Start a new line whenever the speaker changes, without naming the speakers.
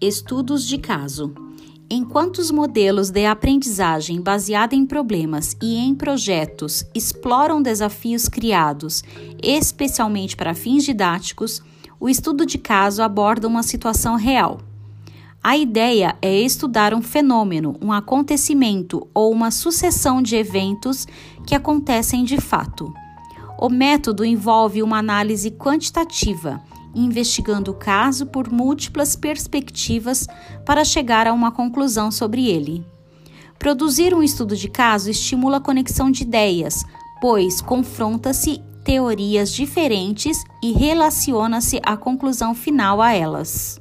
Estudos de caso. Enquanto os modelos de aprendizagem baseada em problemas e em projetos exploram desafios criados especialmente para fins didáticos, o estudo de caso aborda uma situação real. A ideia é estudar um fenômeno, um acontecimento ou uma sucessão de eventos que acontecem de fato. O método envolve uma análise quantitativa investigando o caso por múltiplas perspectivas para chegar a uma conclusão sobre ele. Produzir um estudo de caso estimula a conexão de ideias, pois confronta-se teorias diferentes e relaciona-se a conclusão final a elas.